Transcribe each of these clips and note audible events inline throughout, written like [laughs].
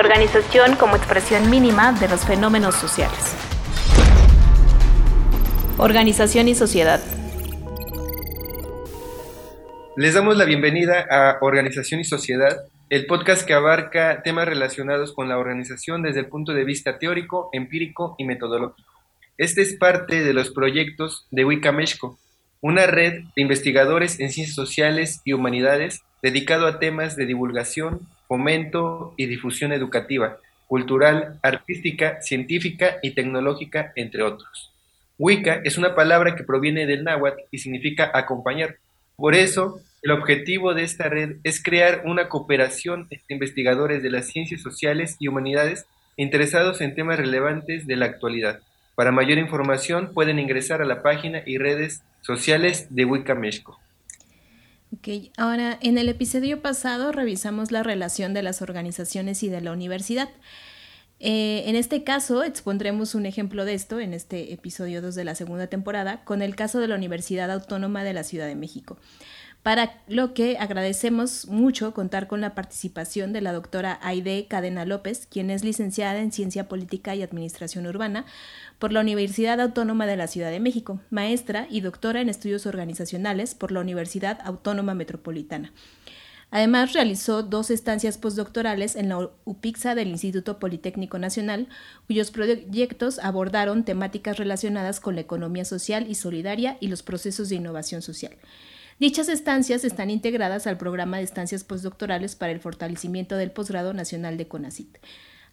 organización como expresión mínima de los fenómenos sociales. Organización y sociedad. Les damos la bienvenida a Organización y Sociedad, el podcast que abarca temas relacionados con la organización desde el punto de vista teórico, empírico y metodológico. Este es parte de los proyectos de Wicameshco, una red de investigadores en ciencias sociales y humanidades dedicado a temas de divulgación, fomento y difusión educativa, cultural, artística, científica y tecnológica, entre otros. Wicca es una palabra que proviene del náhuatl y significa acompañar. Por eso, el objetivo de esta red es crear una cooperación entre investigadores de las ciencias sociales y humanidades interesados en temas relevantes de la actualidad. Para mayor información pueden ingresar a la página y redes sociales de Wicca México. Ok, ahora en el episodio pasado revisamos la relación de las organizaciones y de la universidad. Eh, en este caso expondremos un ejemplo de esto en este episodio 2 de la segunda temporada con el caso de la Universidad Autónoma de la Ciudad de México para lo que agradecemos mucho contar con la participación de la doctora Aide Cadena López, quien es licenciada en Ciencia Política y Administración Urbana por la Universidad Autónoma de la Ciudad de México, maestra y doctora en Estudios Organizacionales por la Universidad Autónoma Metropolitana. Además, realizó dos estancias postdoctorales en la UPIXA del Instituto Politécnico Nacional, cuyos proyectos abordaron temáticas relacionadas con la economía social y solidaria y los procesos de innovación social. Dichas estancias están integradas al programa de estancias postdoctorales para el fortalecimiento del posgrado nacional de CONACIT.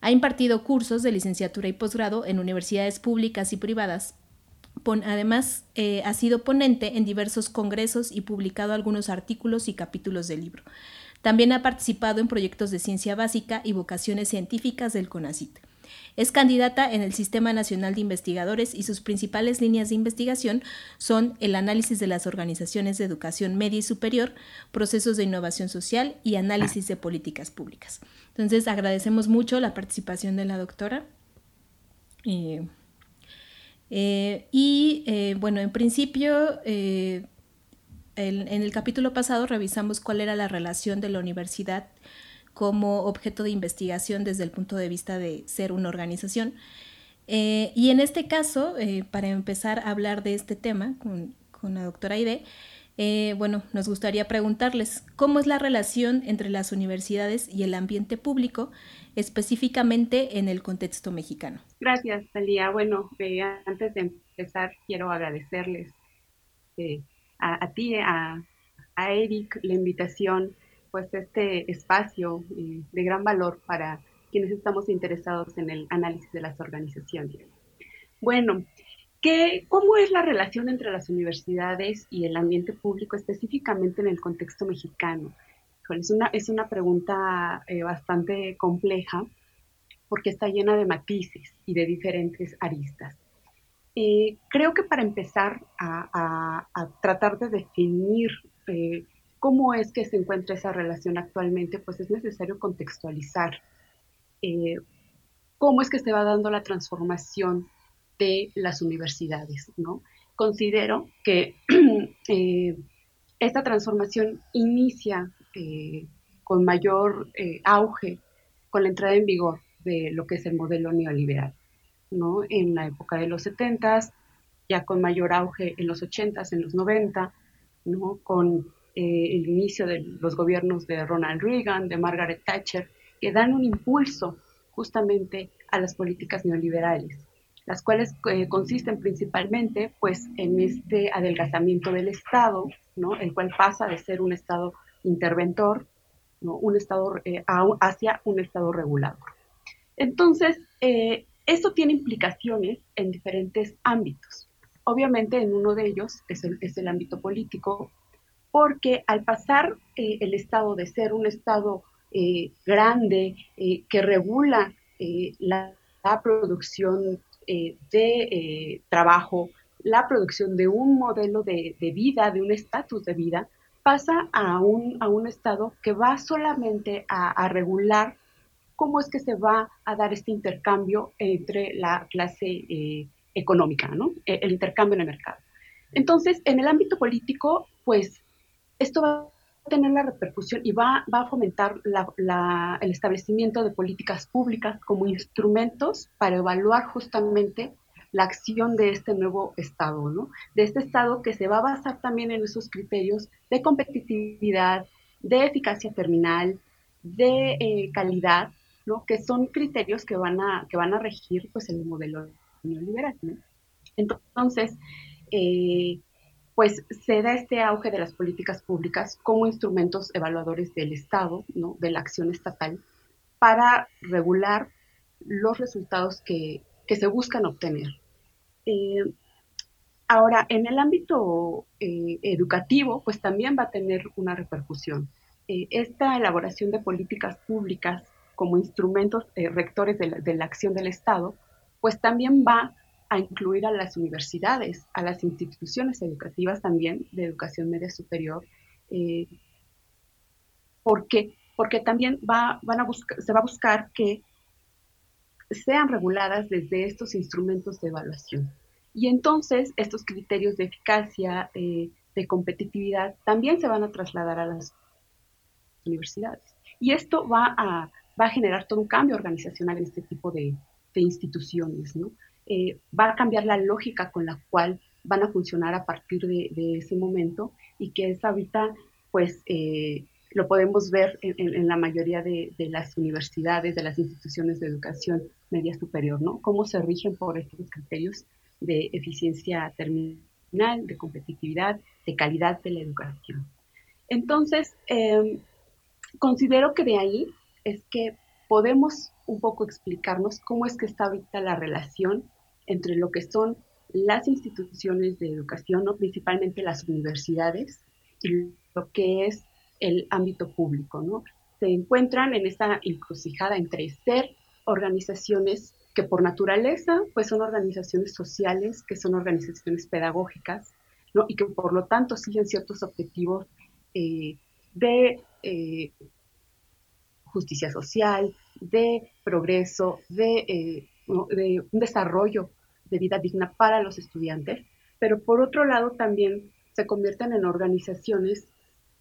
Ha impartido cursos de licenciatura y posgrado en universidades públicas y privadas. Además, eh, ha sido ponente en diversos congresos y publicado algunos artículos y capítulos del libro. También ha participado en proyectos de ciencia básica y vocaciones científicas del CONACIT. Es candidata en el Sistema Nacional de Investigadores y sus principales líneas de investigación son el análisis de las organizaciones de educación media y superior, procesos de innovación social y análisis de políticas públicas. Entonces, agradecemos mucho la participación de la doctora. Eh, eh, y eh, bueno, en principio, en el capítulo pasado revisamos cuál era la relación de la universidad como objeto de investigación desde el punto de vista de ser una organización. Eh, y en este caso, eh, para empezar a hablar de este tema con, la doctora Aide, eh, bueno, nos gustaría preguntarles cómo es la relación entre las universidades y el ambiente público, específicamente en el contexto mexicano. Gracias, Talía. Bueno, antes de empezar, quiero agradecerles a, ti, a, a Eric, la invitación pues este espacio eh, de gran valor para quienes estamos interesados en el análisis de las organizaciones. Bueno, ¿qué, ¿cómo es la relación entre las universidades y el ambiente público específicamente en el contexto mexicano? Es una, es una pregunta eh, bastante compleja porque está llena de matices y de diferentes aristas. Eh, creo que para empezar a, tratar de definir cómo es que se encuentra esa relación actualmente, pues es necesario contextualizar eh, cómo es que se va dando la transformación de las universidades, ¿no? Considero que [clears throat] eh, esta transformación inicia eh, con mayor auge con la entrada en vigor de lo que es el modelo neoliberal, ¿no? En la época de los 70 ya con mayor auge en los 80s, en los 90, ¿no? Con eh, el inicio de los gobiernos de Ronald Reagan, de Margaret Thatcher, que dan un impulso justamente a las políticas neoliberales, las cuales eh, consisten principalmente pues en este adelgazamiento del Estado, ¿no? el cual pasa de ser un Estado interventor, ¿no? un Estado eh, hacia un Estado regulador. Entonces, esto tiene implicaciones en diferentes ámbitos. Obviamente, en uno de ellos es el, es el ámbito político, porque al pasar eh, el Estado de ser un Estado eh, grande eh, que regula la, producción de trabajo, la producción de un modelo de, vida, de un estatus de vida, pasa a un, a un Estado que va solamente a, regular cómo es que se va a dar este intercambio entre la clase económica, ¿no? E, el intercambio en el mercado. Entonces, en el ámbito político, pues esto va tener la repercusión y va, va a fomentar el establecimiento de políticas públicas como instrumentos para evaluar justamente la acción de este nuevo Estado, ¿no? De este Estado que se va a basar también en esos criterios de competitividad, de eficacia terminal, de eh, calidad, ¿no? Que son criterios que van a, que van a regir pues, el modelo neoliberal, ¿no? Entonces, eh, pues se da este auge de las políticas públicas como instrumentos evaluadores del Estado, ¿no? de la acción estatal, para regular los resultados que, se buscan obtener. Eh, ahora, en el ámbito eh, educativo, pues también va a tener una repercusión. Eh, esta elaboración de políticas públicas como instrumentos rectores de la, de la acción del Estado, pues también va a incluir a las universidades, a las instituciones educativas también de educación media superior. Eh, ¿Por? Porque también va, van a se va a buscar que sean reguladas desde estos instrumentos de evaluación. Y entonces estos criterios de eficacia, eh, de competitividad, también se van a trasladar a las universidades. Y esto va a, va a generar todo un cambio organizacional en este tipo de, de instituciones, ¿no? Eh, va a cambiar la lógica con la cual van a funcionar a partir de, ese momento y que es ahorita, pues, eh, lo podemos ver en, la mayoría de, las universidades, de las instituciones de educación media superior, ¿no? Cómo se rigen por estos criterios de eficiencia terminal, de competitividad, de calidad de la educación. Entonces, em, considero que de ahí es que podemos un poco explicarnos cómo es que está ahorita la relación entre lo que son las instituciones de educación, ¿no? principalmente las universidades, y lo que es el ámbito público. ¿no? Se encuentran en esta encrucijada entre ser organizaciones que por naturaleza pues son organizaciones sociales, que son organizaciones pedagógicas, ¿no? y que por lo tanto siguen ciertos objetivos eh, de eh, justicia social, de progreso, de, eh, de un desarrollo de vida digna para los estudiantes, pero por otro lado también se convierten en organizaciones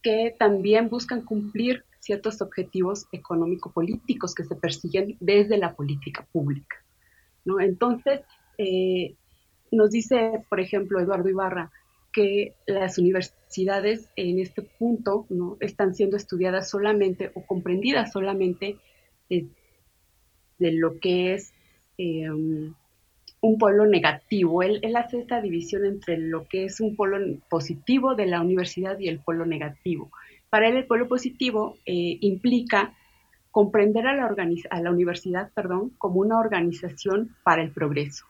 que también buscan cumplir ciertos objetivos económico-políticos que se persiguen desde la política pública. Entonces, eh, nos dice, por ejemplo, Eduardo Ibarra, que las universidades en este punto ¿no? están siendo estudiadas solamente o comprendidas solamente de, lo que es em, un polo negativo. Él, hace esta división entre lo que es un polo positivo de la universidad y el polo negativo. Para él el polo positivo eh, implica comprender a la, a la universidad perdón, como una organización para el progreso.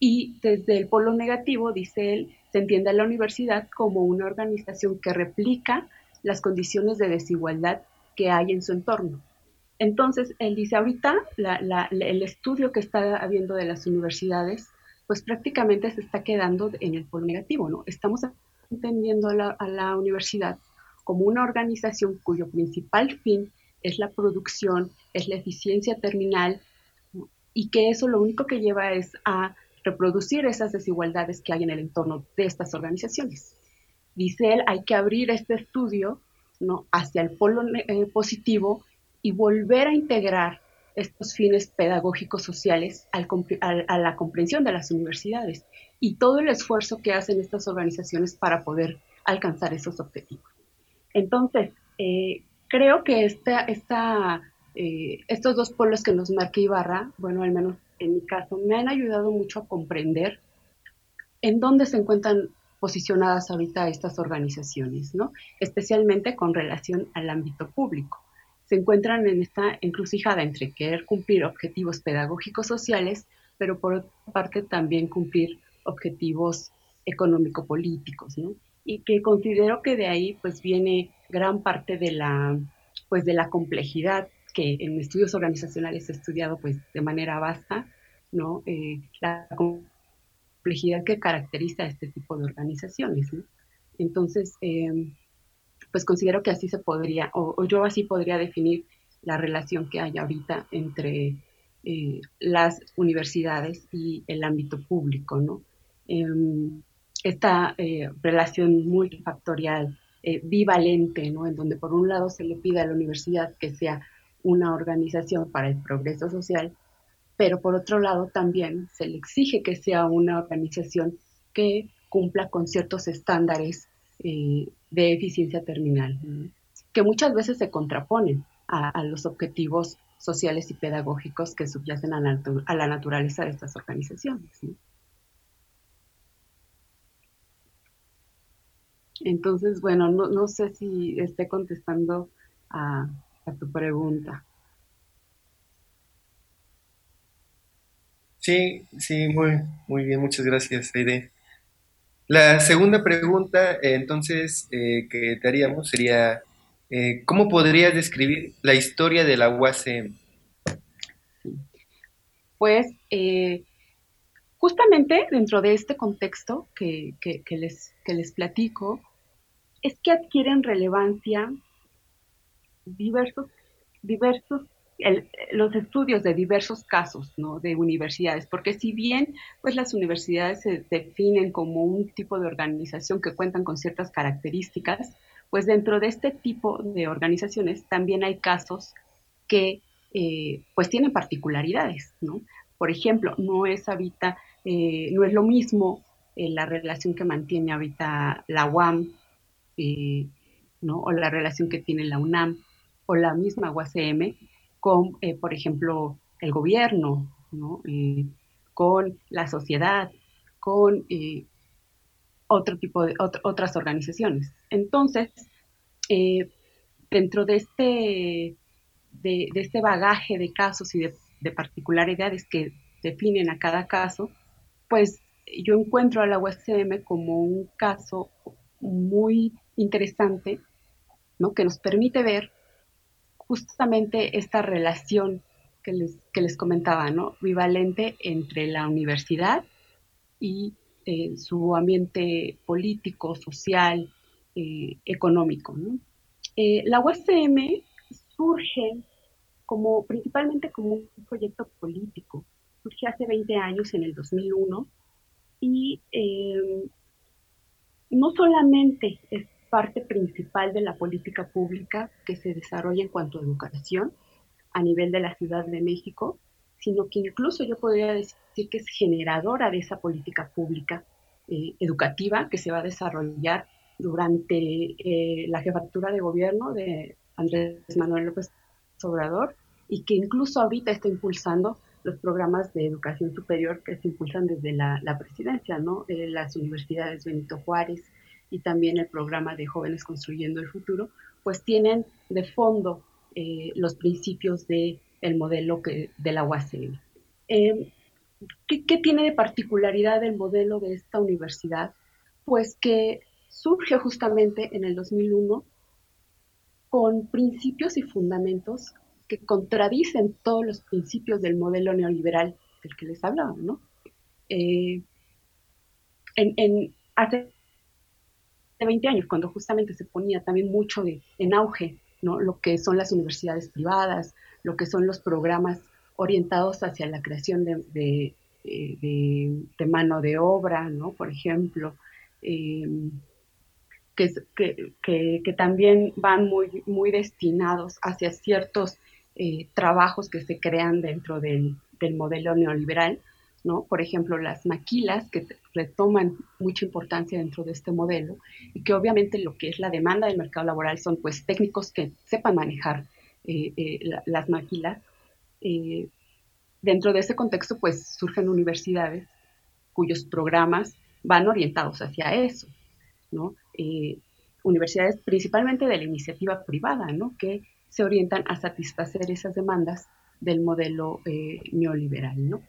Y desde el polo negativo, dice él, se entiende a la universidad como una organización que replica las condiciones de desigualdad que hay en su entorno. Entonces, él dice, ahorita el estudio que está habiendo de las universidades, pues prácticamente se está quedando en el polo negativo, ¿no? Estamos entendiendo a la, universidad como una organización cuyo principal fin es la producción, es la eficiencia terminal, y que eso lo único que lleva es a reproducir esas desigualdades que hay en el entorno de estas organizaciones. Dice él, hay que abrir este estudio hacia el polo eh, positivo y volver a integrar estos fines pedagógicos sociales a la comprensión de las universidades y todo el esfuerzo que hacen estas organizaciones para poder alcanzar esos objetivos. Entonces, eh, creo que eh, estos dos polos que nos marca Ibarra, bueno, al menos en mi caso, me han ayudado mucho a comprender en dónde se encuentran posicionadas ahorita estas organizaciones, ¿no? especialmente con relación al ámbito público se encuentran en esta encrucijada entre querer cumplir objetivos pedagógicos sociales, pero por otra parte también cumplir objetivos económico-políticos, ¿no? Y que considero que de ahí pues viene gran parte de la, pues de la complejidad que en estudios organizacionales he estudiado pues de manera vasta, ¿no? Eh, la complejidad que caracteriza a este tipo de organizaciones, ¿no? Entonces, eh, pues considero que así se podría, o, yo así podría definir la relación que hay ahorita entre eh, las universidades y el ámbito público, ¿no? Em, esta eh, relación multifactorial eh, bivalente, ¿no? En donde por un lado se le pide a la universidad que sea una organización para el progreso social, pero por otro lado también se le exige que sea una organización que cumpla con ciertos estándares eh, de eficiencia terminal, que muchas veces se contraponen a, los objetivos sociales y pedagógicos que subyacen a la, naturaleza de estas organizaciones. Entonces, bueno, no, sé si esté contestando a, tu pregunta. Sí, sí, muy, muy bien, muchas gracias, Aide. La segunda pregunta, entonces, eh, que te haríamos sería, eh, ¿cómo podrías describir la historia de la UACM? Pues, eh, justamente dentro de este contexto que, les, que les platico, es que adquieren relevancia diversos, diversos los estudios de diversos casos ¿no? de universidades, porque si bien pues las universidades se definen como un tipo de organización que cuentan con ciertas características, pues dentro de este tipo de organizaciones también hay casos que eh, pues tienen particularidades, ¿no? Por ejemplo, no es habita, eh, no es lo mismo eh, la relación que mantiene ahorita la UAM, ¿no? O la relación que tiene la UNAM o la misma UACM con, eh, por ejemplo, el gobierno, con la sociedad, con eh, otro tipo de otras organizaciones. Entonces, eh, dentro de este, de, este bagaje de casos y de, de, particularidades que definen a cada caso, pues yo encuentro a la USM como un caso muy interesante, ¿no? que nos permite ver justamente esta relación que les, que les comentaba, ¿no? Bivalente entre la universidad y eh, su ambiente político, social, eh, económico. Eh, la USM surge como, principalmente como un proyecto político. Surge hace 20 años, en el 2001, y no solamente es parte principal de la política pública que se desarrolla en cuanto a educación a nivel de la Ciudad de México, sino que incluso yo podría decir que es generadora de esa política pública eh, educativa que se va a desarrollar durante eh, la jefatura de gobierno de Andrés Manuel López Obrador y que incluso ahorita está impulsando los programas de educación superior que se impulsan desde la, presidencia, ¿no? Eh, las universidades Benito Juárez, y también el programa de Jóvenes Construyendo el Futuro, pues tienen de fondo eh, los principios del el modelo que, de la UACM. Em, ¿qué, ¿Qué tiene de particularidad el modelo de esta universidad? Pues que surge justamente en el 2001 con principios y fundamentos que contradicen todos los principios del modelo neoliberal del que les hablaba, ¿no? Eh, en, en, hace 20 años, cuando justamente se ponía también mucho de, en auge ¿no? lo que son las universidades privadas, lo que son los programas orientados hacia la creación de, de, mano de obra, ¿no? por ejemplo, em, que, que, que, también van muy, muy destinados hacia ciertos eh, trabajos que se crean dentro del, del modelo neoliberal, Por ejemplo, las maquilas que retoman mucha importancia dentro de este modelo y que obviamente lo que es la demanda del mercado laboral son pues técnicos que sepan manejar eh, eh, las maquilas. Eh, dentro de ese contexto pues surgen universidades cuyos programas van orientados hacia eso, ¿no? universidades principalmente de la iniciativa privada, ¿no? Que se orientan a satisfacer esas demandas del modelo neoliberal, ¿no?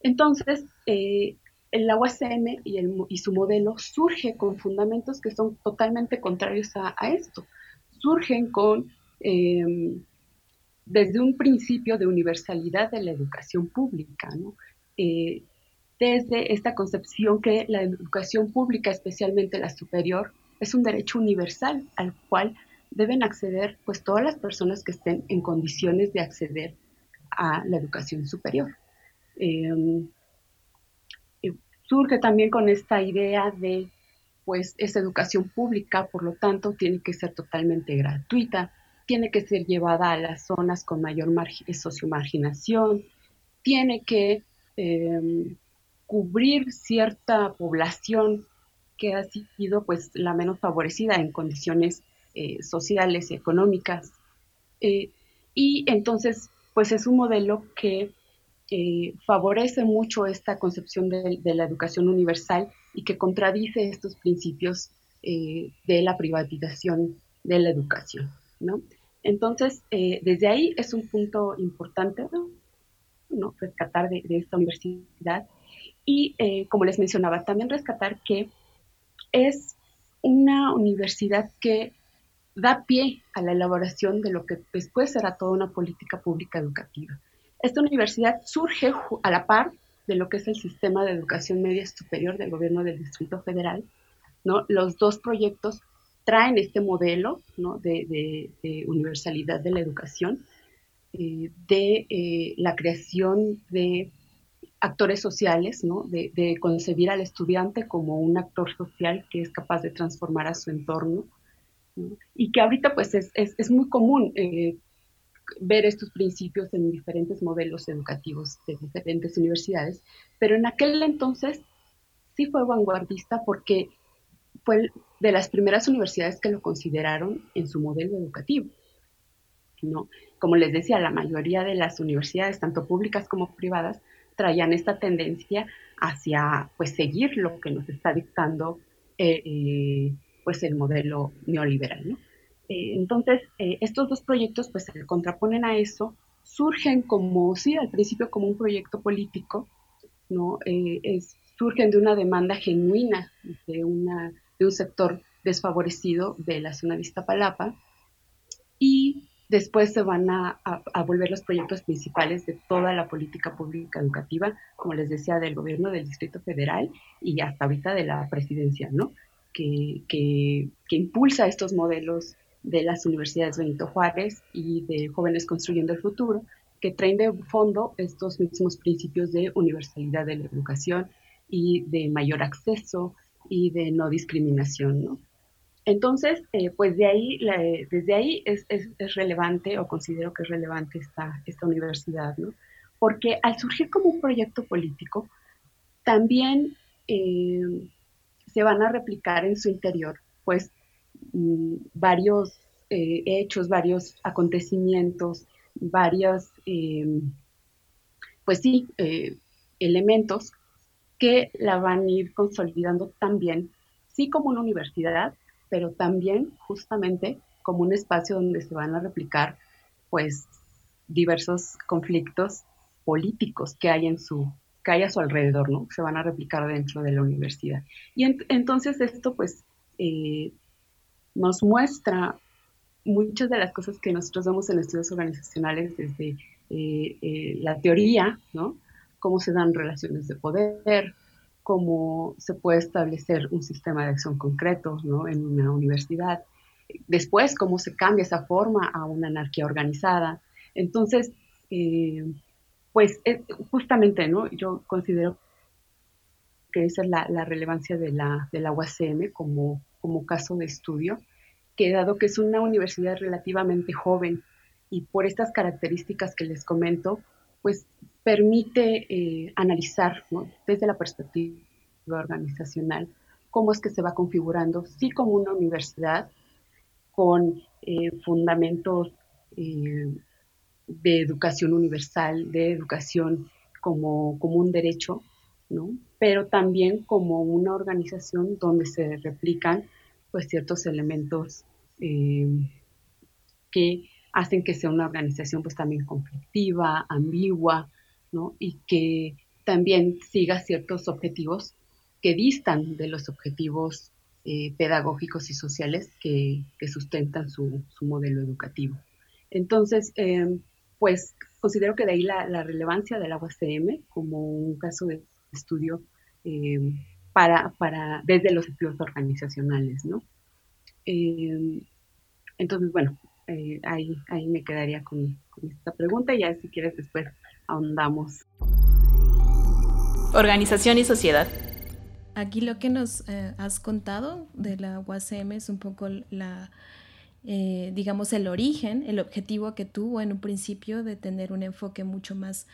Entonces, eh, el UACM y, y, su modelo surge con fundamentos que son totalmente contrarios a, esto. Surgen con, em, desde un principio de universalidad de la educación pública, eh, desde esta concepción que la educación pública, especialmente la superior, es un derecho universal al cual deben acceder pues todas las personas que estén en condiciones de acceder a la educación superior. Em, surge también con esta idea de pues es educación pública, por lo tanto tiene que ser totalmente gratuita, tiene que ser llevada a las zonas con mayor sociomarginación, tiene que em, cubrir cierta población que ha sido pues la menos favorecida en condiciones eh, sociales y económicas. Eh, y entonces pues es un modelo que eh, favorece mucho esta concepción de, la educación universal y que contradice estos principios de la privatización de la educación. ¿no? Entonces, desde ahí es un punto importante ¿no? rescatar de, esta universidad y, como les mencionaba, también rescatar que es una universidad que da pie a la elaboración de lo que después será toda una política pública educativa. Esta universidad surge a la par de lo que es el sistema de educación media superior del gobierno del Distrito Federal. ¿no? Los dos proyectos traen este modelo de, universalidad de la educación, eh, de eh, la creación de actores sociales, ¿no? de, concebir al estudiante como un actor social que es capaz de transformar a su entorno. Y que ahorita pues es, es, muy común eh, ver estos principios en diferentes modelos educativos de diferentes universidades, pero en aquel entonces sí fue vanguardista porque fue de las primeras universidades que lo consideraron en su modelo educativo. ¿no? Como les decía, la mayoría de las universidades, tanto públicas como privadas, traían esta tendencia hacia pues seguir lo que nos está dictando eh, eh, pues el modelo neoliberal. Eh, entonces, estos dos proyectos pues se contraponen a eso, surgen como, sí, al principio como un proyecto político, ¿no? surgen de una demanda genuina de, una, de un sector desfavorecido de la zona de Iztapalapa y Después se van a, volver los proyectos principales de toda la política pública educativa, como les decía, del gobierno del Distrito Federal y hasta ahorita de la presidencia, ¿no? Que, que, impulsa estos modelos de las universidades Benito Juárez y de Jóvenes Construyendo el Futuro, que traen de fondo estos mismos principios de universalidad de la educación y de mayor acceso y de no discriminación, ¿no? Entonces, eh, pues de ahí, desde ahí es, relevante o considero que es relevante esta, esta universidad, ¿no? Porque al surgir como un proyecto político, también eh, se van a replicar en su interior, pues, varios eh, hechos, varios acontecimientos, varios, pues sí, elementos que la van a ir consolidando también, sí como una universidad, pero también justamente como un espacio donde se van a replicar pues diversos conflictos políticos que hay en su que hay a su alrededor, ¿no? Se van a replicar dentro de la universidad. Y entonces esto pues eh, nos muestra muchas de las cosas que nosotros vemos en estudios organizacionales desde eh, eh, la teoría, ¿no? Cómo se dan relaciones de poder, cómo se puede establecer un sistema de acción concreto ¿no? en una universidad. Después, cómo se cambia esa forma a una anarquía organizada. Entonces, eh, pues justamente, ¿no? Yo considero que esa es la, relevancia de la, de la UACM como, como caso de estudio, que dado que es una universidad relativamente joven y por estas características que les comento, pues permite eh, analizar desde la perspectiva organizacional cómo es que se va configurando, sí como una universidad con eh, fundamentos eh, de educación universal, de educación como, como un derecho, ¿no? pero también como una organización donde se replican pues, ciertos elementos que hacen que sea una organización pues también conflictiva, ambigua, ¿no? Y que también siga ciertos objetivos que distan de los objetivos eh, pedagógicos y sociales que, sustentan su, modelo educativo. Entonces, em, pues considero que de ahí la, relevancia del agua CM como un caso de estudio em, para, para, desde los estudios organizacionales, ¿no? Em, entonces, bueno, eh, ahí, ahí me quedaría con, esta pregunta y ya si quieres después ahondamos. Organización y sociedad. aquí lo que nos eh, has contado de la UACM es un poco la, eh, digamos, el origen, el objetivo que tuvo en un principio de tener un enfoque mucho más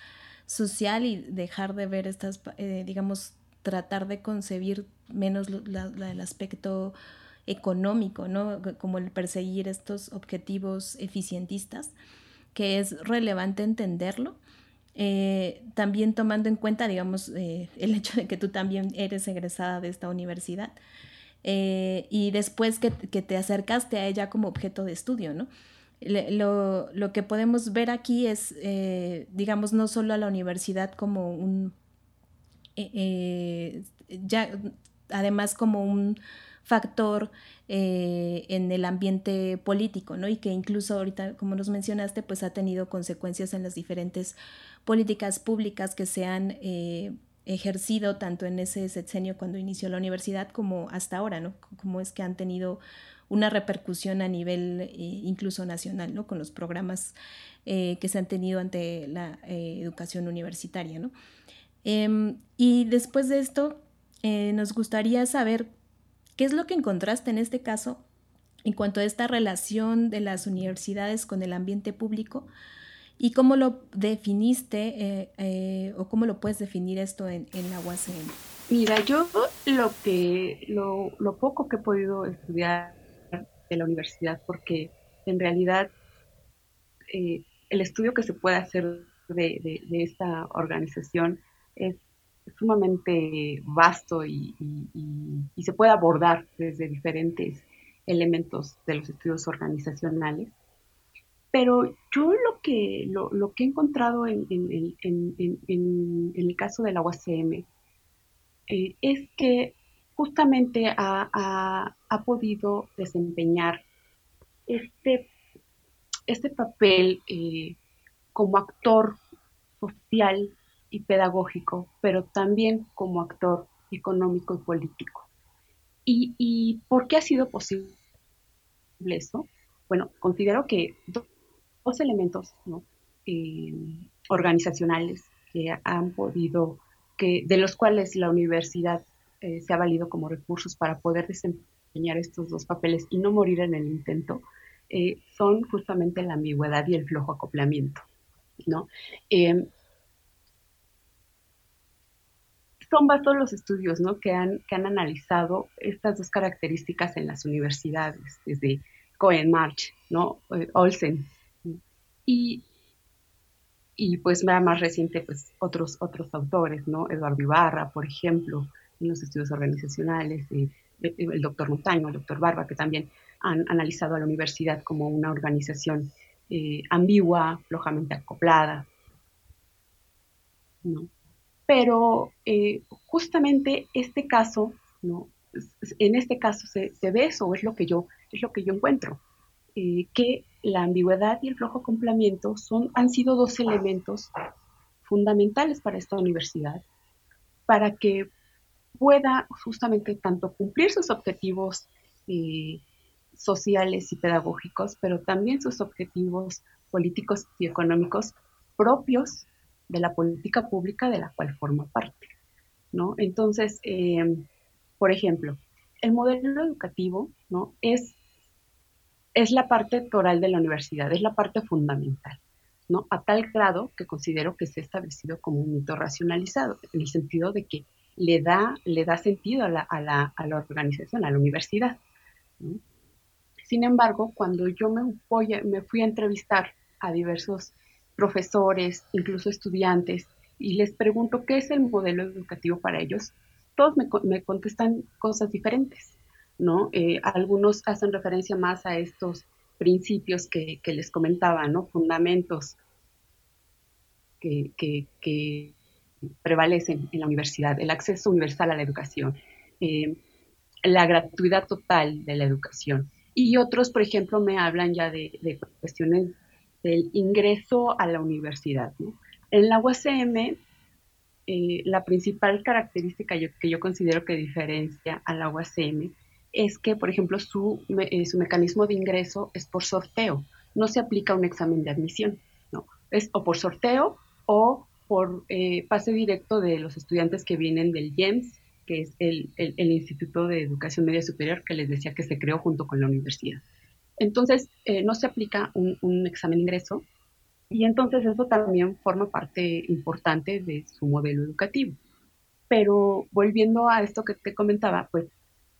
social y dejar de ver estas, eh, digamos, tratar de concebir menos el aspecto económico, ¿no? Como el perseguir estos objetivos eficientistas, que es relevante entenderlo. Eh, también tomando en cuenta, digamos, eh, el hecho de que tú también eres egresada de esta universidad eh, y después que, te acercaste a ella como objeto de estudio, ¿no? lo, lo, que podemos ver aquí es, digamos, no solo a la universidad como un, ya, además como un factor eh, en el ambiente político, ¿no? Y que incluso ahorita, como nos mencionaste, pues ha tenido consecuencias en las diferentes políticas públicas que se han eh, ejercido tanto en ese sexenio cuando inició la universidad como hasta ahora, ¿no? Como es que han tenido una repercusión a nivel eh, incluso nacional, ¿no? Con los programas que se han tenido ante la educación universitaria, ¿no? Em, y después de esto, nos gustaría saber ¿Qué es lo que encontraste en este caso en cuanto a esta relación de las universidades con el ambiente público? ¿Y cómo lo definiste eh, eh, o cómo lo puedes definir esto en, la UACM? Mira, yo lo que lo, poco que he podido estudiar de la universidad, porque en realidad eh, el estudio que se puede hacer de esta organización es sumamente vasto y, se puede abordar desde diferentes elementos de los estudios organizacionales. Pero yo lo que, lo, que he encontrado en, el caso de la UACM eh, es que justamente ha, podido desempeñar este, este papel eh, como actor social y pedagógico, pero también como actor económico y político. ¿Y, por qué ha sido posible eso? Bueno, considero que dos, elementos eh, organizacionales que han podido, que, de los cuales la universidad eh, se ha valido como recursos para poder desempeñar estos dos papeles y no morir en el intento, eh, son justamente la ambigüedad y el flojo acoplamiento. ¿no? Son todos los estudios que, han, que han analizado estas dos características en las universidades, desde Cohen March, ¿no? Eh, Olsen. Y, y pues más reciente, pues otros, otros autores, ¿no? Eduardo Ibarra, por ejemplo, en los estudios organizacionales, eh, eh, el doctor Montaño, el doctor Barba, que también han analizado a la universidad como una organización ambigua, flojamente acoplada. ¿no? Pero eh, justamente este caso, en este caso se, ve eso, es lo que yo, es lo que yo encuentro, eh, que la ambigüedad y el flojo complemento son, han sido dos elementos fundamentales para esta universidad, para que pueda justamente tanto cumplir sus objetivos eh, sociales y pedagógicos, pero también sus objetivos políticos y económicos propios de la política pública de la cual forma parte. ¿no? Entonces, em, por ejemplo, el modelo educativo ¿no? es, es la parte toral de la universidad, es la parte fundamental. ¿no? A tal grado que considero que se ha establecido como un mito racionalizado, en el sentido de que le da, le da sentido a la, a la, a la organización, a la universidad. Sin embargo, cuando yo me fui a entrevistar a diversos profesores, incluso estudiantes, y les pregunto qué es el modelo educativo para ellos, todos me, contestan cosas diferentes, ¿no? Eh, algunos hacen referencia más a estos principios que, les comentaba, ¿no? Fundamentos que, prevalecen en la universidad, el acceso universal a la educación, eh, la gratuidad total de la educación. Y otros, por ejemplo, me hablan ya de cuestiones del ingreso a la universidad. En la UACM, eh, la principal característica que yo considero que diferencia a la UACM es que, por ejemplo, su, eh, su mecanismo de ingreso es por sorteo, no se aplica un examen de admisión, ¿no? Es o por sorteo o por eh, pase directo de los estudiantes que vienen del GEMS que es el, Instituto de Educación Media Superior que les decía que se creó junto con la universidad. Entonces, eh, no se aplica un, examen de ingreso y entonces eso también forma parte importante de su modelo educativo. Pero volviendo a esto que te comentaba, pues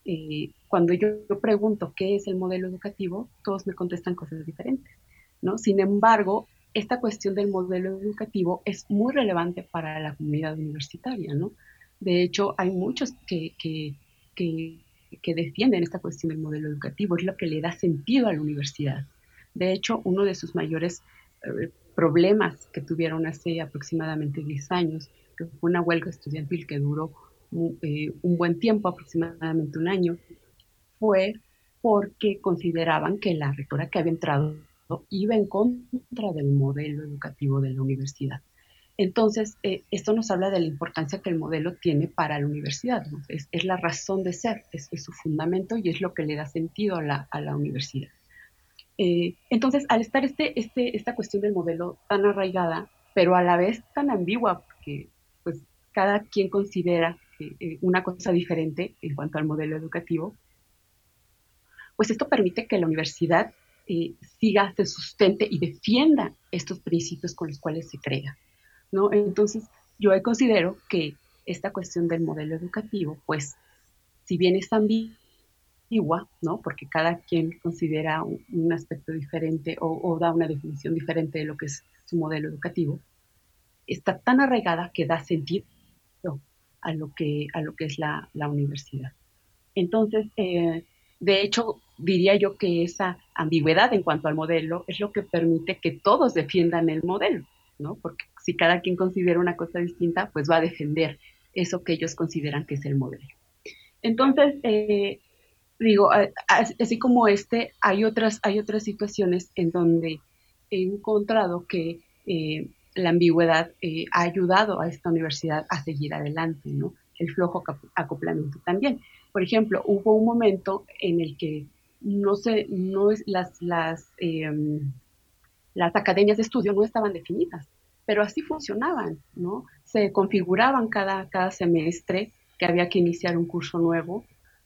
eh, cuando yo, pregunto qué es el modelo educativo, todos me contestan cosas diferentes, ¿no? Sin embargo, esta cuestión del modelo educativo es muy relevante para la comunidad universitaria, ¿no? De hecho, hay muchos que, que, que, defienden esta cuestión del modelo educativo, es lo que le da sentido a la universidad. De hecho, uno de sus mayores eh, problemas que tuvieron hace aproximadamente 10 años, que fue una huelga estudiantil que duró eh, un buen tiempo, aproximadamente un año, fue porque consideraban que la rectora que había entrado iba en contra del modelo educativo de la universidad. Entonces, eh, esto nos habla de la importancia que el modelo tiene para la universidad. Es, la razón de ser, es, su fundamento y es lo que le da sentido a la, universidad. Eh, entonces, al estar este, este, esta cuestión del modelo tan arraigada, pero a la vez tan ambigua, porque pues, cada quien considera eh, una cosa diferente en cuanto al modelo educativo, pues esto permite que la universidad siga, se sustente y defienda estos principios con los cuales se crea. ¿No? Entonces, yo considero que esta cuestión del modelo educativo, pues, si bien es ambigua, ¿no? Porque cada quien considera un, aspecto diferente o, da una definición diferente de lo que es su modelo educativo, está tan arraigada que da sentido a lo que, a lo que es la, universidad. Entonces, eh, de hecho, diría yo que esa ambigüedad en cuanto al modelo es lo que permite que todos defiendan el modelo, ¿no? Porque si cada quien considera una cosa distinta, pues va a defender eso que ellos consideran que es el modelo. Entonces, eh, digo, así como este, hay otras, hay otras situaciones en donde he encontrado que eh, la ambigüedad eh, ha ayudado a esta universidad a seguir adelante, ¿no? El flojo acoplamiento también. Por ejemplo, hubo un momento en el que no sé, no es, las, las, em, las academias de estudio no estaban definidas pero así funcionaban, ¿no? Se configuraban cada, cada semestre que había que iniciar un curso nuevo,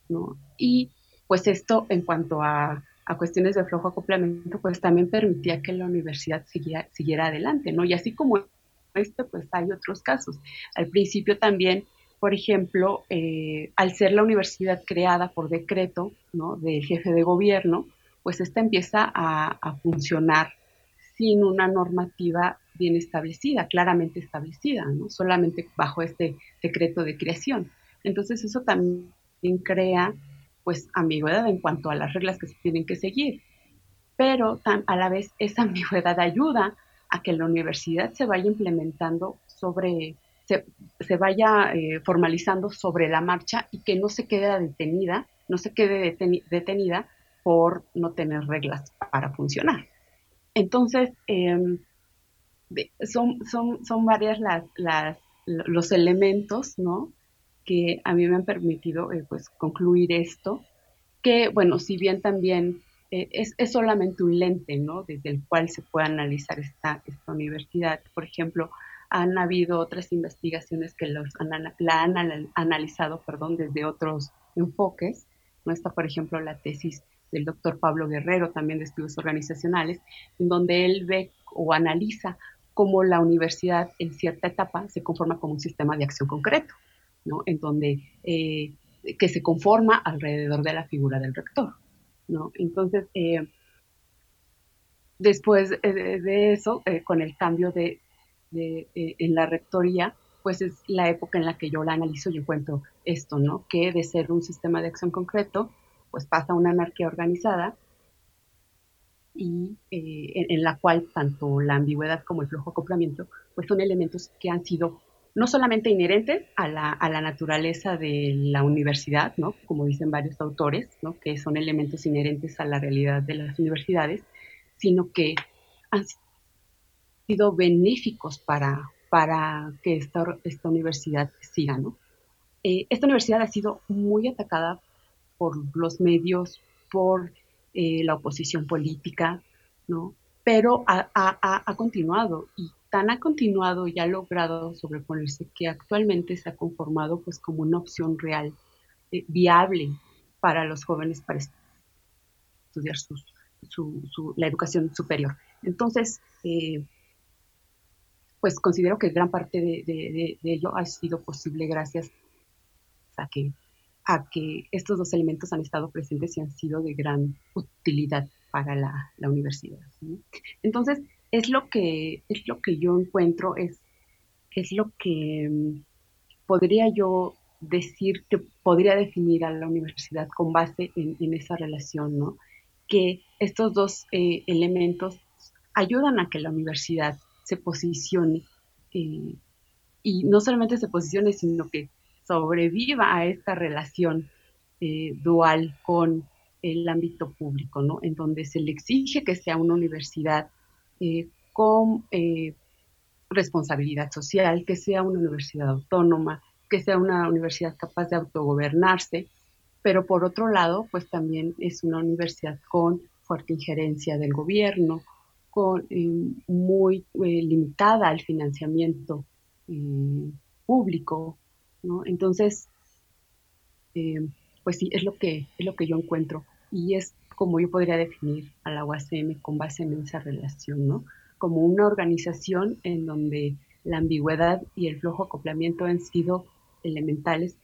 ¿no? Y pues esto en cuanto a, a cuestiones de flojo acoplamiento, pues también permitía que la universidad siguiera, siguiera adelante, ¿no? Y así como este, pues hay otros casos. Al principio también, por ejemplo, eh, al ser la universidad creada por decreto, ¿no? Del jefe de gobierno, pues esta empieza a, a funcionar sin una normativa bien establecida, claramente establecida, ¿no? solamente bajo este decreto de creación. Entonces eso también crea pues ambigüedad en cuanto a las reglas que se tienen que seguir, pero a la vez esa [laughs] ambigüedad ayuda a que la universidad se vaya implementando sobre, se, vaya eh, formalizando sobre la marcha y que no se quede detenida, no se quede detenida por no tener reglas para funcionar. Entonces, em, son, son, son varias las, las, los elementos, ¿no? Que a mí me han permitido, eh, pues, concluir esto, que, bueno, si bien también eh, es, es, solamente un lente, ¿no? Desde el cual se puede analizar esta, esta universidad. Por ejemplo, han habido otras investigaciones que los la han analizado, perdón, desde otros enfoques. ¿no? Está, por ejemplo, la tesis del doctor Pablo Guerrero, también de estudios organizacionales, en donde él ve o analiza cómo la universidad en cierta etapa se conforma como un sistema de acción concreto, ¿no? En donde, eh, que se conforma alrededor de la figura del rector, ¿no? Entonces, eh, después de, eso, eh, con el cambio de, en la rectoría, pues es la época en la que yo la analizo y encuentro esto, ¿no? Que de ser un sistema de acción concreto, pues pasa a una anarquía organizada y eh, en, la cual tanto la ambigüedad como el flojo acoplamiento pues son elementos que han sido no solamente inherentes a la, a la naturaleza de la universidad, ¿no? como dicen varios autores, ¿no? que son elementos inherentes a la realidad de las universidades, sino que han sido benéficos para, para que esta, esta universidad siga. ¿no? Eh, esta universidad ha sido muy atacada por los medios, por eh, la oposición política, ¿no? Pero ha, continuado y tan ha continuado y ha logrado sobreponerse que actualmente se ha conformado pues como una opción real, eh, viable para los jóvenes para estudiar la educación superior. Entonces, eh, pues considero que gran parte de, ello ha sido posible gracias a que, a que estos dos elementos han estado presentes y han sido de gran utilidad para la, universidad. Entonces, es lo que, es lo que yo encuentro, es, es lo que mm, podría yo decir que podría definir a la universidad con base en, esa relación, ¿no? Que estos dos eh, elementos ayudan a que la universidad se posicione eh, y no solamente se posicione, sino que sobreviva a esta relación eh, dual con el ámbito público, ¿no? En donde se le exige que sea una universidad eh, con eh, responsabilidad social, que sea una universidad autónoma, que sea una universidad capaz de autogobernarse, pero por otro lado, pues también es una universidad con fuerte injerencia del gobierno, con, muy limitada al financiamiento público, ¿no? Entonces, pues sí, es lo que, es lo que yo encuentro y es como yo podría definir a la UACM con base en esa relación, ¿no? Como una organización en donde la ambigüedad y el flojo acoplamiento han sido elementales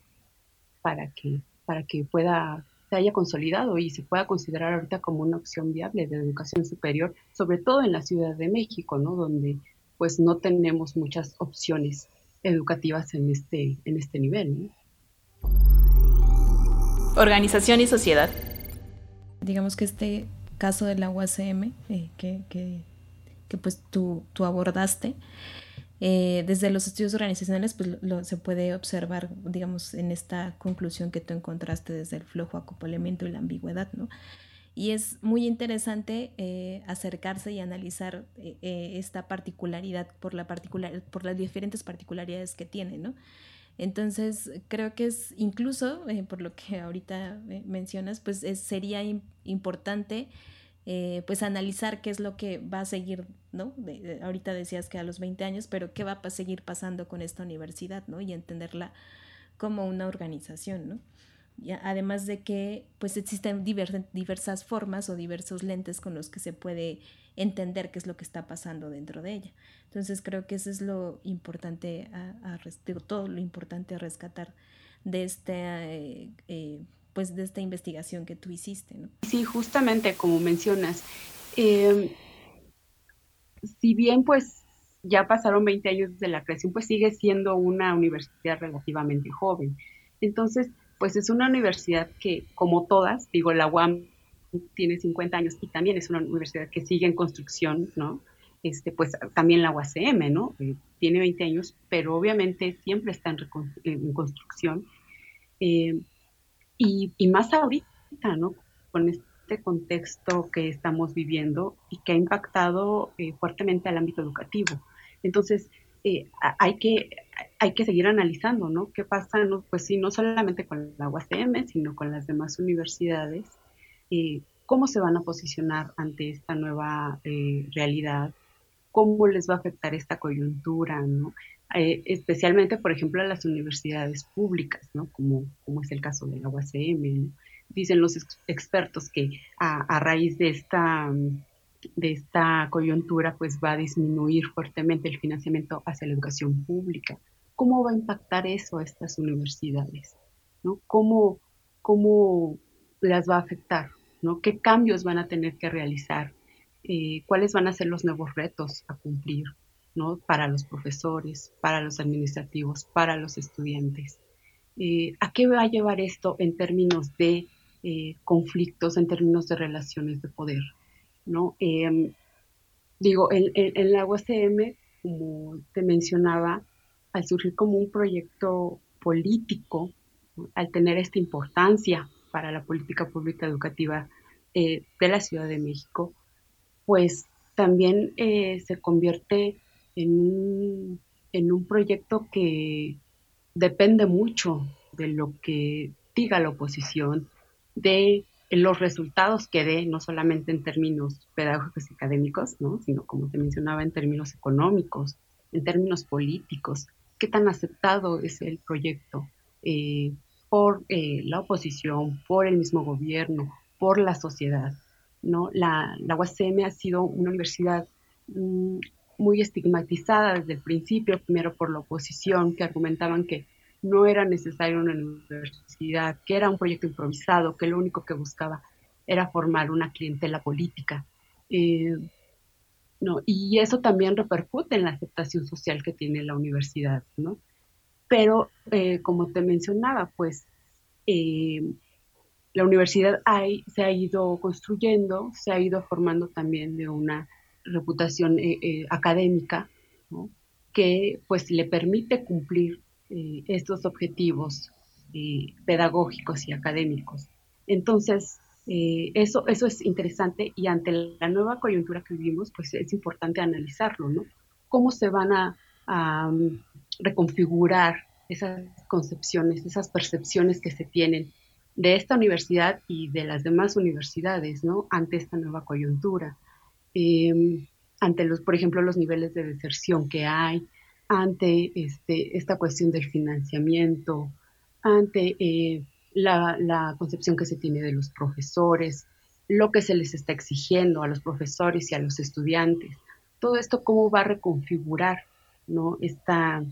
para que, para que pueda se haya consolidado y se pueda considerar ahorita como una opción viable de educación superior, sobre todo en la Ciudad de México, ¿no? Donde pues no tenemos muchas opciones educativas en este, en este nivel. Organización y sociedad digamos que este caso del agua CM eh, que, que, pues tú, tú abordaste, eh, desde los estudios organizacionales pues lo, se puede observar, digamos, en esta conclusión que tú encontraste desde el flojo acoplamiento y la ambigüedad, ¿no? Y es muy interesante eh, acercarse y analizar esta particularidad por, la particular, por las diferentes particularidades que tiene, ¿no? Entonces, creo que es incluso, eh, por lo que ahorita eh, mencionas, pues sería importante eh, pues analizar qué es lo que va a seguir, ¿no? ahorita decías que a los 20 años, pero qué va a seguir pasando con esta universidad, ¿no? Y entenderla como una organización, ¿no? Además de que pues existen diversas formas o diversos lentes con los que se puede entender qué es lo que está pasando dentro de ella. Entonces creo que eso es lo importante, a, todo lo importante a rescatar de este, eh, pues de esta investigación que tú hiciste. ¿no? Sí, justamente como mencionas, em, si bien pues ya pasaron 20 años desde la creación, pues sigue siendo una universidad relativamente joven. Entonces, pues es una universidad que, como todas, digo, la UAM tiene 50 años y también es una universidad que sigue en construcción, ¿no? Este, pues también la UACM, ¿no? Eh, tiene 20 años, pero obviamente siempre está en, construcción. Eh, y, más ahorita, ¿no? Con este contexto que estamos viviendo y que ha impactado eh, fuertemente al ámbito educativo. Entonces, hay, que, hay que seguir analizando, ¿no? ¿Qué pasa, no? pues sí, no solamente con la UACM, sino con las demás universidades eh, cómo se van a posicionar ante esta nueva eh, realidad, cómo les va a afectar esta coyuntura, ¿no? Eh, especialmente, por ejemplo, a las universidades públicas, ¿no? como, es el caso de la UACM. Dicen los expertos que a, raíz de esta, de esta coyuntura pues va a disminuir fuertemente el financiamiento hacia la educación pública. ¿Cómo va a impactar eso a estas universidades? ¿no? ¿Cómo, ¿Cómo las va a afectar? ¿no? ¿Qué cambios van a tener que realizar? Eh, ¿Cuáles van a ser los nuevos retos a cumplir? ¿no? Para los profesores, para los administrativos, para los estudiantes. Eh, ¿A qué va a llevar esto en términos de eh, conflictos, en términos de relaciones de poder? ¿no? Em, digo, en, en, la USM, como te mencionaba, al surgir como un proyecto político, al tener esta importancia para la política pública educativa eh, de la Ciudad de México, pues también eh, se convierte en un, en un proyecto que depende mucho de lo que diga la oposición, de los resultados que dé, no solamente en términos pedagógicos y académicos, ¿no? sino como te mencionaba, en términos económicos, en términos políticos, qué tan aceptado es el proyecto eh, por eh, la oposición, por el mismo gobierno, por la sociedad. ¿no? La, UACM ha sido una universidad mm, muy estigmatizada desde el principio, primero por la oposición, que argumentaban que no era necesario una universidad, que era un proyecto improvisado, que lo único que buscaba era formar una clientela política. Eh, no, y eso también repercute en la aceptación social que tiene la universidad, ¿no? Pero, eh, como te mencionaba, pues eh, la universidad hay, se ha ido construyendo, se ha ido formando también de una reputación académica, ¿no? que pues le permite cumplir eh, estos objetivos eh, pedagógicos y académicos. Entonces, eh, eso, eso es interesante y ante la nueva coyuntura que vivimos, pues es importante analizarlo, ¿no? ¿Cómo se van a, um, reconfigurar esas concepciones, esas percepciones que se tienen de esta universidad y de las demás universidades, ¿no? Ante esta nueva coyuntura. ante los, por ejemplo, los niveles de deserción que hay, ante este, esta cuestión del financiamiento, ante eh, la, concepción que se tiene de los profesores, lo que se les está exigiendo a los profesores y a los estudiantes. Todo esto, cómo va a reconfigurar ¿no? esta,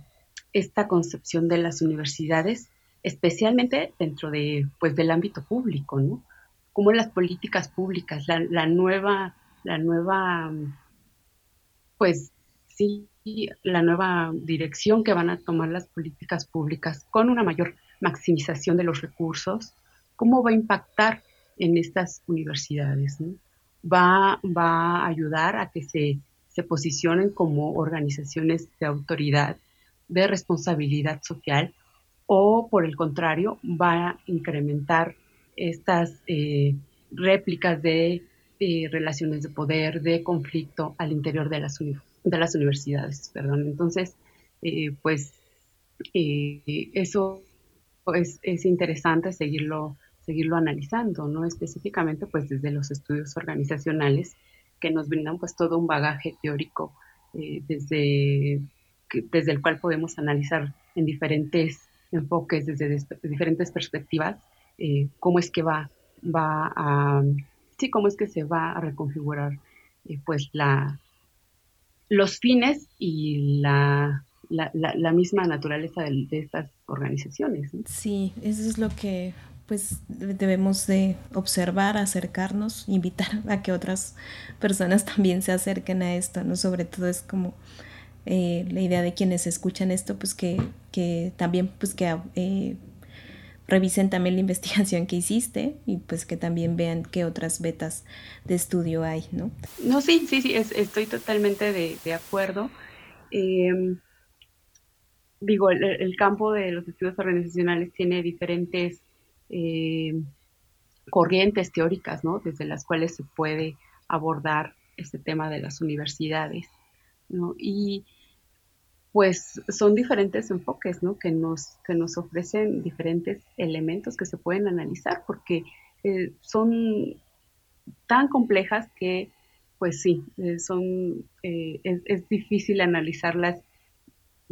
esta concepción de las universidades, especialmente dentro de, pues, del ámbito público, ¿no? Como las políticas públicas, la, la nueva, la nueva, pues sí, la nueva dirección que van a tomar las políticas públicas con una mayor maximización de los recursos, cómo va a impactar en estas universidades. Va, va a ayudar a que se, se posicionen como organizaciones de autoridad, de responsabilidad social, o por el contrario, va a incrementar estas eh, réplicas de eh, relaciones de poder, de conflicto al interior de las universidades de las universidades, perdón. Entonces, eh, pues eso es, es, interesante seguirlo, seguirlo analizando, ¿no? Específicamente, pues desde los estudios organizacionales que nos brindan pues todo un bagaje teórico eh, desde, desde el cual podemos analizar en diferentes enfoques, desde diferentes perspectivas, cómo es que va, va a, sí, cómo es que se va a reconfigurar pues la, los fines y la, la, misma naturaleza de, estas organizaciones. Sí, eso es lo que pues debemos de observar, acercarnos, invitar [laughs] a que otras personas también se acerquen a esto, ¿no? Sobre todo es como eh, la idea de quienes escuchan esto, pues que, que también pues que eh, revisen también la [laughs] investigación que hiciste y pues que también vean qué otras betas de estudio hay, ¿no? No, sí, sí, sí, estoy totalmente de, acuerdo. Em, digo, el, campo de los estudios organizacionales tiene diferentes em, corrientes teóricas, ¿no? Desde las cuales se puede abordar este tema de las universidades, ¿no? Y pues son diferentes enfoques, ¿no? Que nos, que nos ofrecen diferentes elementos que se pueden analizar, porque eh, son tan complejas que, pues sí, eh, son, eh, es, difícil analizarlas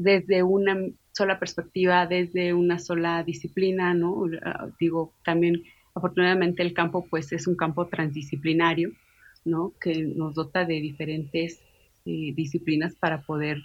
desde una sola perspectiva, desde una sola disciplina, ¿no? Digo, también, afortunadamente el campo, pues es un campo transdisciplinario, ¿no? Que nos dota de diferentes disciplinas para poder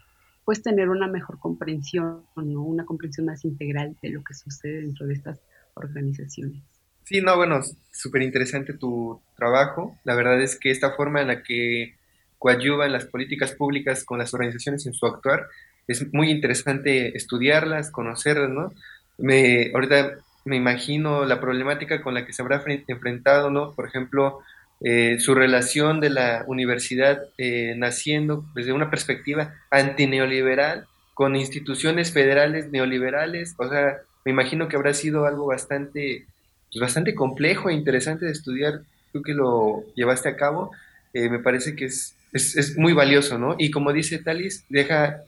pues tener una mejor comprensión, ¿no? una comprensión más integral de lo que sucede dentro de estas organizaciones. Sí, no, bueno, súper interesante tu trabajo. La verdad es que esta forma en la que coadyuvan las políticas públicas con las organizaciones en su actuar es muy interesante estudiarlas, conocerlas, ¿no? Me, ahorita me imagino la problemática con la que se habrá enfrentado, ¿no? Por ejemplo, eh, su relación de la universidad eh, naciendo desde una perspectiva antineoliberal con instituciones federales neoliberales, o sea, me imagino que habrá sido algo bastante, pues, bastante complejo e interesante de estudiar, tú que lo llevaste a cabo, eh, me parece que es, es, muy valioso, ¿no? Y como dice Talis, deja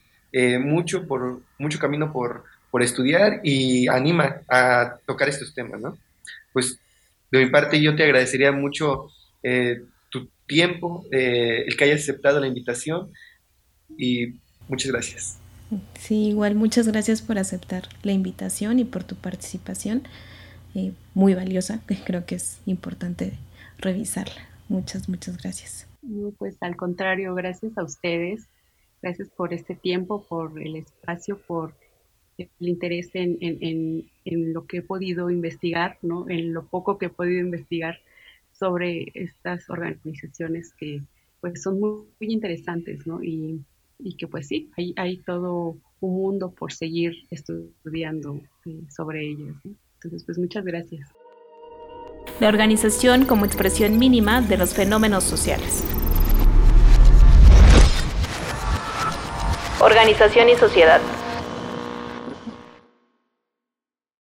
mucho, por, mucho camino por, por estudiar y anima a tocar estos temas, ¿no? Pues de mi parte yo te agradecería mucho eh, tu tiempo, eh, el que hayas aceptado la invitación y muchas gracias. Sí, igual muchas gracias por aceptar la invitación y por tu participación, eh, muy valiosa, creo que es importante revisarla. Muchas, muchas gracias. Pues al contrario, gracias a ustedes, gracias por este tiempo, por el espacio, por el interés en, lo que he podido investigar, ¿no? en lo poco que he podido investigar sobre estas organizaciones que pues son muy, interesantes, ¿no? Y, que pues sí, hay, hay, todo un mundo por seguir estudiando eh, sobre ellas. Entonces, pues muchas gracias. La organización como expresión mínima de los fenómenos sociales. Organización y sociedad.